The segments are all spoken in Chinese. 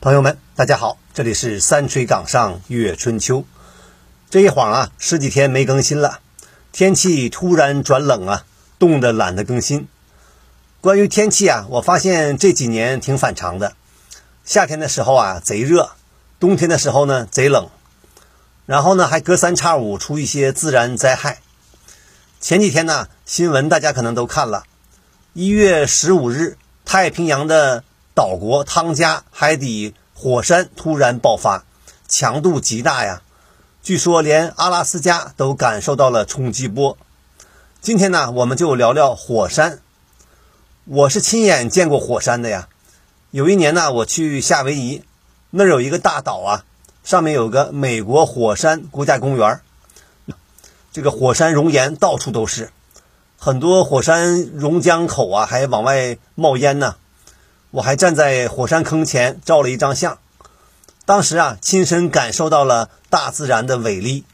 朋友们，大家好，这里是三水岗上月春秋。这一晃啊，十几天没更新了，天气突然转冷啊，冻得懒得更新。关于天气啊，我发现这几年挺反常的，夏天的时候啊贼热，冬天的时候呢贼冷，然后呢还隔三差五出一些自然灾害。前几天呢，新闻大家可能都看了，一月十五日，太平洋的岛国汤加海底火山突然爆发，强度极大呀。据说连阿拉斯加都感受到了冲击波。今天呢，我们就聊聊火山。我是亲眼见过火山的呀。有一年呢，我去夏威夷，那儿有一个大岛啊，上面有个美国火山国家公园。这个火山熔岩到处都是，很多火山熔浆口啊还往外冒烟呢。我还站在火山坑前照了一张相。当时啊，亲身感受到了大自然的伟力。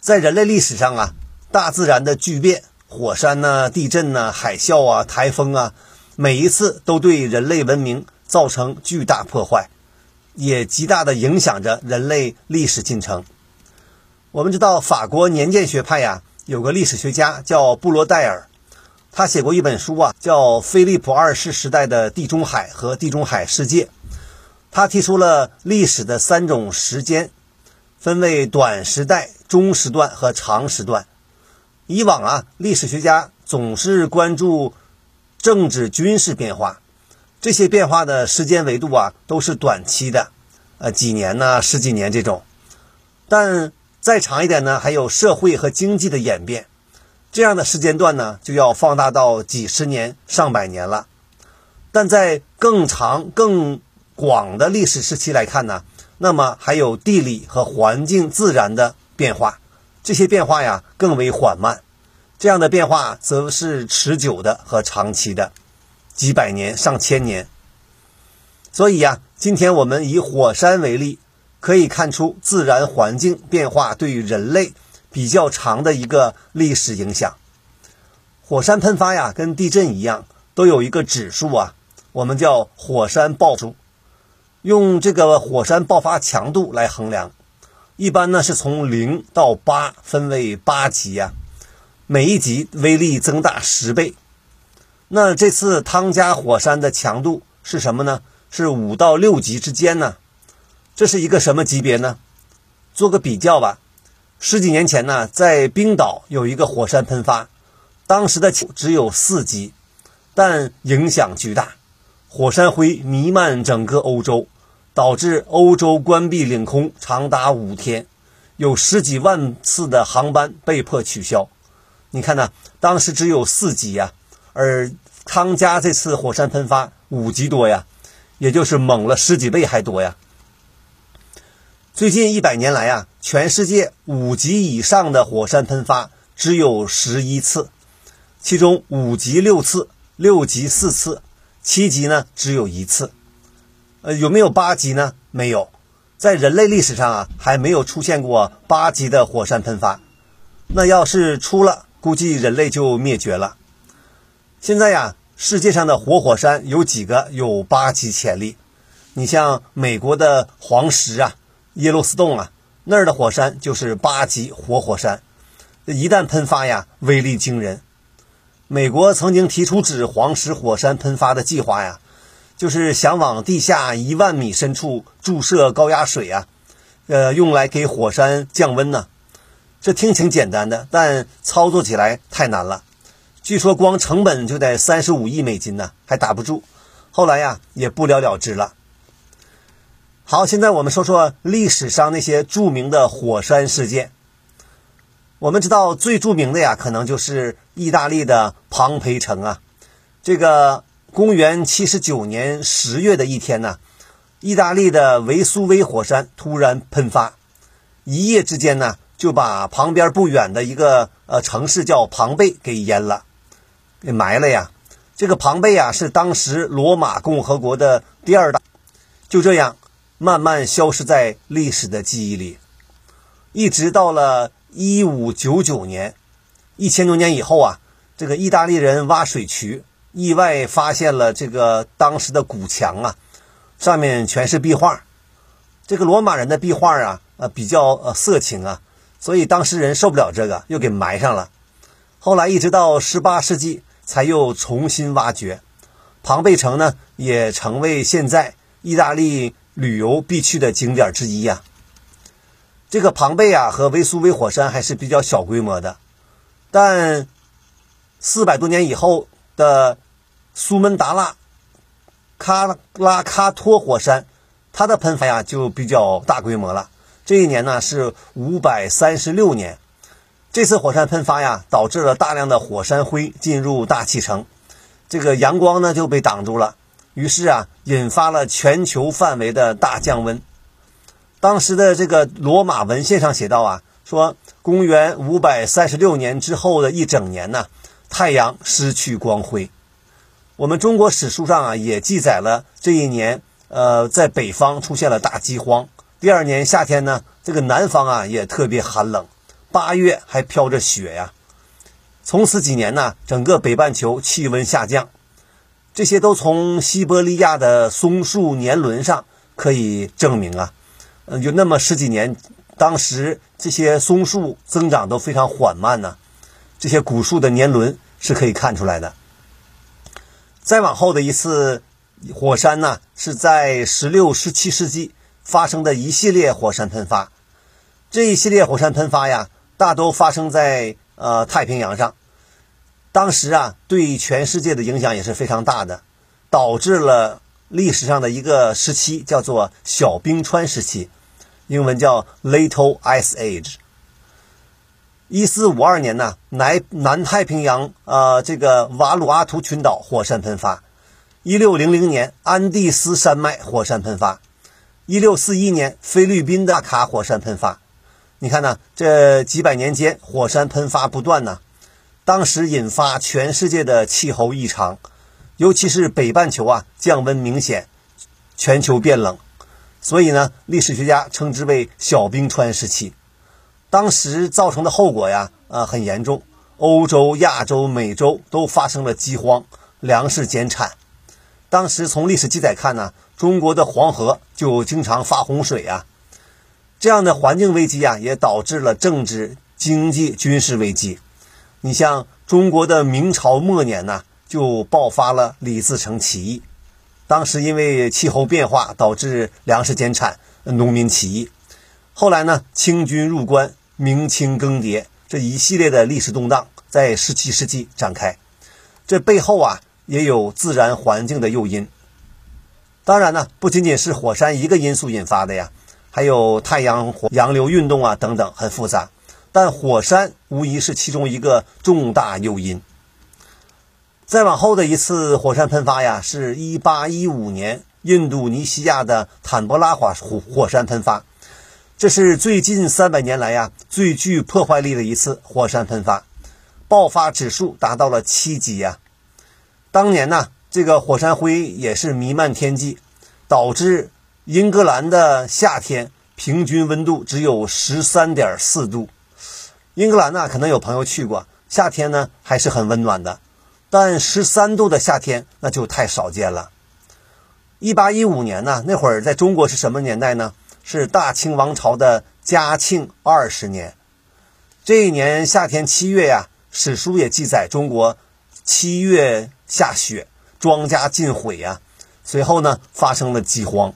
在人类历史上啊，大自然的巨变，火山呐、地震呐、海啸啊、台风啊，每一次都对人类文明造成巨大破坏，也极大的影响着人类历史进程。我们知道，法国年鉴学派呀，有个历史学家叫布罗代尔，他写过一本书啊，叫《菲利普二世时代的地中海和地中海世界》。他提出了历史的三种时间，分为短时代、中时段和长时段。以往啊，历史学家总是关注政治军事变化，这些变化的时间维度啊都是短期的，呃，几年呢、十几年这种。但再长一点呢，还有社会和经济的演变，这样的时间段呢就要放大到几十年、上百年了。但在更长、更广的历史时期来看呢，那么还有地理和环境自然的变化，这些变化呀更为缓慢，这样的变化则是持久的和长期的，几百年、上千年。所以呀，今天我们以火山为例，可以看出自然环境变化对于人类比较长的一个历史影响。火山喷发呀，跟地震一样，都有一个指数啊，我们叫火山爆数。用这个火山爆发强度来衡量，一般呢是从零到八，分为八级呀，每一级威力增大十倍。那这次汤加火山的强度是什么呢？是五到六级之间呢？这是一个什么级别呢？做个比较吧，十几年前呢，在冰岛有一个火山喷发，当时的只有四级，但影响巨大，火山灰弥漫整个欧洲。导致欧洲关闭领空长达五天，有十几万次的航班被迫取消。你看呢？当时只有四级呀，而汤加这次火山喷发五级多呀，也就是猛了十几倍还多呀。最近一百年来啊，全世界五级以上的火山喷发只有十一次，其中五级六次，六级四次，七级呢只有一次。呃，有没有八级呢？没有，在人类历史上啊，还没有出现过八级的火山喷发。那要是出了，估计人类就灭绝了。现在呀，世界上的活火山有几个有八级潜力？你像美国的黄石啊、耶路斯洞啊，那儿的火山就是八级活火山，一旦喷发呀，威力惊人。美国曾经提出指黄石火山喷发的计划呀。就是想往地下一万米深处注射高压水啊，呃，用来给火山降温呢。这听挺简单的，但操作起来太难了。据说光成本就得三十五亿美金呢，还打不住。后来呀，也不了了之了。好，现在我们说说历史上那些著名的火山事件。我们知道最著名的呀，可能就是意大利的庞培城啊，这个。公元七十九年十月的一天呢，意大利的维苏威火山突然喷发，一夜之间呢就把旁边不远的一个呃城市叫庞贝给淹了，给埋了呀。这个庞贝啊是当时罗马共和国的第二大，就这样慢慢消失在历史的记忆里，一直到了一五九九年，一千多年以后啊，这个意大利人挖水渠。意外发现了这个当时的古墙啊，上面全是壁画。这个罗马人的壁画啊，呃，比较呃色情啊，所以当时人受不了这个，又给埋上了。后来一直到十八世纪才又重新挖掘。庞贝城呢，也成为现在意大利旅游必去的景点之一呀。这个庞贝啊，和维苏威火山还是比较小规模的，但四百多年以后的苏门答腊卡拉卡托火山。它的喷发呀就比较大规模了。这一年呢是五百三十六年，这次火山喷发呀导致了大量的火山灰进入大气层，这个阳光呢就被挡住了，于是啊引发了全球范围的大降温。当时的这个罗马文献上写道啊，说公元五百三十六年之后的一整年呢，太阳失去光辉。我们中国史书上啊也记载了这一年。呃，在北方出现了大饥荒。第二年夏天呢，这个南方啊也特别寒冷，八月还飘着雪呀。从此几年呢，整个北半球气温下降。这些都从西伯利亚的松树年轮上可以证明啊。嗯，有那么十几年，当时这些松树增长都非常缓慢呢。这些古树的年轮是可以看出来的。再往后的一次。火山呢，是在十六、十七世纪发生的一系列火山喷发。这一系列火山喷发呀，大都发生在呃太平洋上。当时啊，对全世界的影响也是非常大的，导致了历史上的一个时期叫做小冰川时期，英文叫 Little Ice Age。一四五二年呢，南南太平洋啊这个瓦鲁阿图群岛火山喷发。一六零零年，安第斯山脉火山喷发；一六四一年，菲律宾的卡火山喷发。你看呢？这几百年间，火山喷发不断呢。当时引发全世界的气候异常，尤其是北半球啊，降温明显，全球变冷。所以呢，历史学家称之为小冰川时期。当时造成的后果呀，啊，很严重。欧洲、亚洲、美洲都发生了饥荒，粮食减产。当时从历史记载看呢，中国的黄河就经常发洪水啊，这样的环境危机啊，也导致了政治、经济、军事危机。你像中国的明朝末年呢，就爆发了李自成起义，当时因为气候变化导致粮食减产，农民起义。后来呢，清军入关，明清更迭，这一系列的历史动荡在十七世纪展开。这背后啊。也有自然环境的诱因，当然呢，不仅仅是火山一个因素引发的呀，还有太阳洋流运动啊等等，很复杂。但火山无疑是其中一个重大诱因。再往后的一次火山喷发呀，是一八一五年印度尼西亚的坦博拉火火火山喷发，这是最近三百年来呀最具破坏力的一次火山喷发，爆发指数达到了七级呀。当年呢，这个火山灰也是弥漫天际，导致英格兰的夏天平均温度只有十三点四度。英格兰呢，可能有朋友去过，夏天呢还是很温暖的，但十三度的夏天那就太少见了。一八一五年呢，那会儿在中国是什么年代呢？是大清王朝的嘉庆二十年。这一年夏天七月呀，史书也记载中国七月。下雪，庄稼尽毁呀。随后呢，发生了饥荒。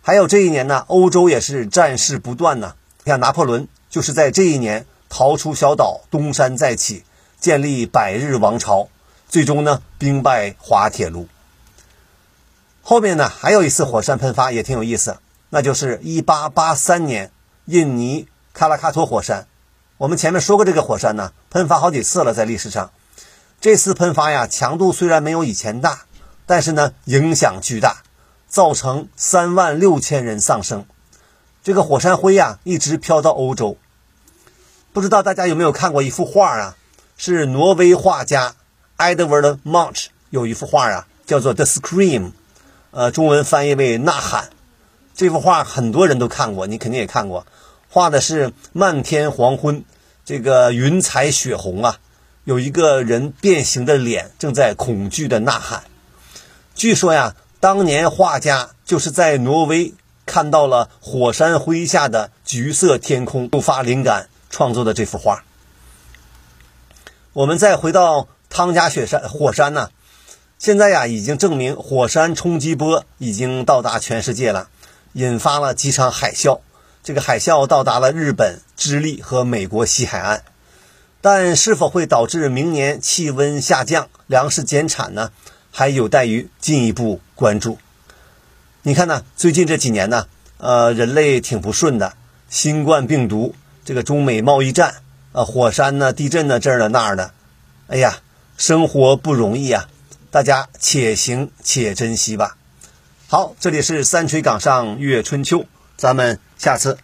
还有这一年呢，欧洲也是战事不断呢。你看，拿破仑就是在这一年逃出小岛，东山再起，建立百日王朝，最终呢，兵败滑铁卢。后面呢，还有一次火山喷发也挺有意思，那就是1883年印尼喀拉喀托火山。我们前面说过，这个火山呢，喷发好几次了，在历史上。这次喷发呀，强度虽然没有以前大，但是呢，影响巨大，造成三万六千人丧生。这个火山灰呀，一直飘到欧洲。不知道大家有没有看过一幅画啊？是挪威画家 Edward Munch 有一幅画啊，叫做《The Scream》，呃，中文翻译为《呐喊》。这幅画很多人都看过，你肯定也看过。画的是漫天黄昏，这个云彩血红啊。有一个人变形的脸正在恐惧的呐喊。据说呀，当年画家就是在挪威看到了火山灰下的橘色天空，触发灵感创作的这幅画。我们再回到汤加雪山火山呢，现在呀已经证明火山冲击波已经到达全世界了，引发了几场海啸。这个海啸到达了日本、智利和美国西海岸，但是否会导致明年气温下降、粮食减产呢？还有待于进一步关注。你看呢？最近这几年呢，呃，人类挺不顺的，新冠病毒，这个中美贸易战，啊，火山呢、地震呢，这儿的那儿的，哎呀，生活不容易啊！大家且行且珍惜吧。好，这里是三锤岗上月春秋。咱们下次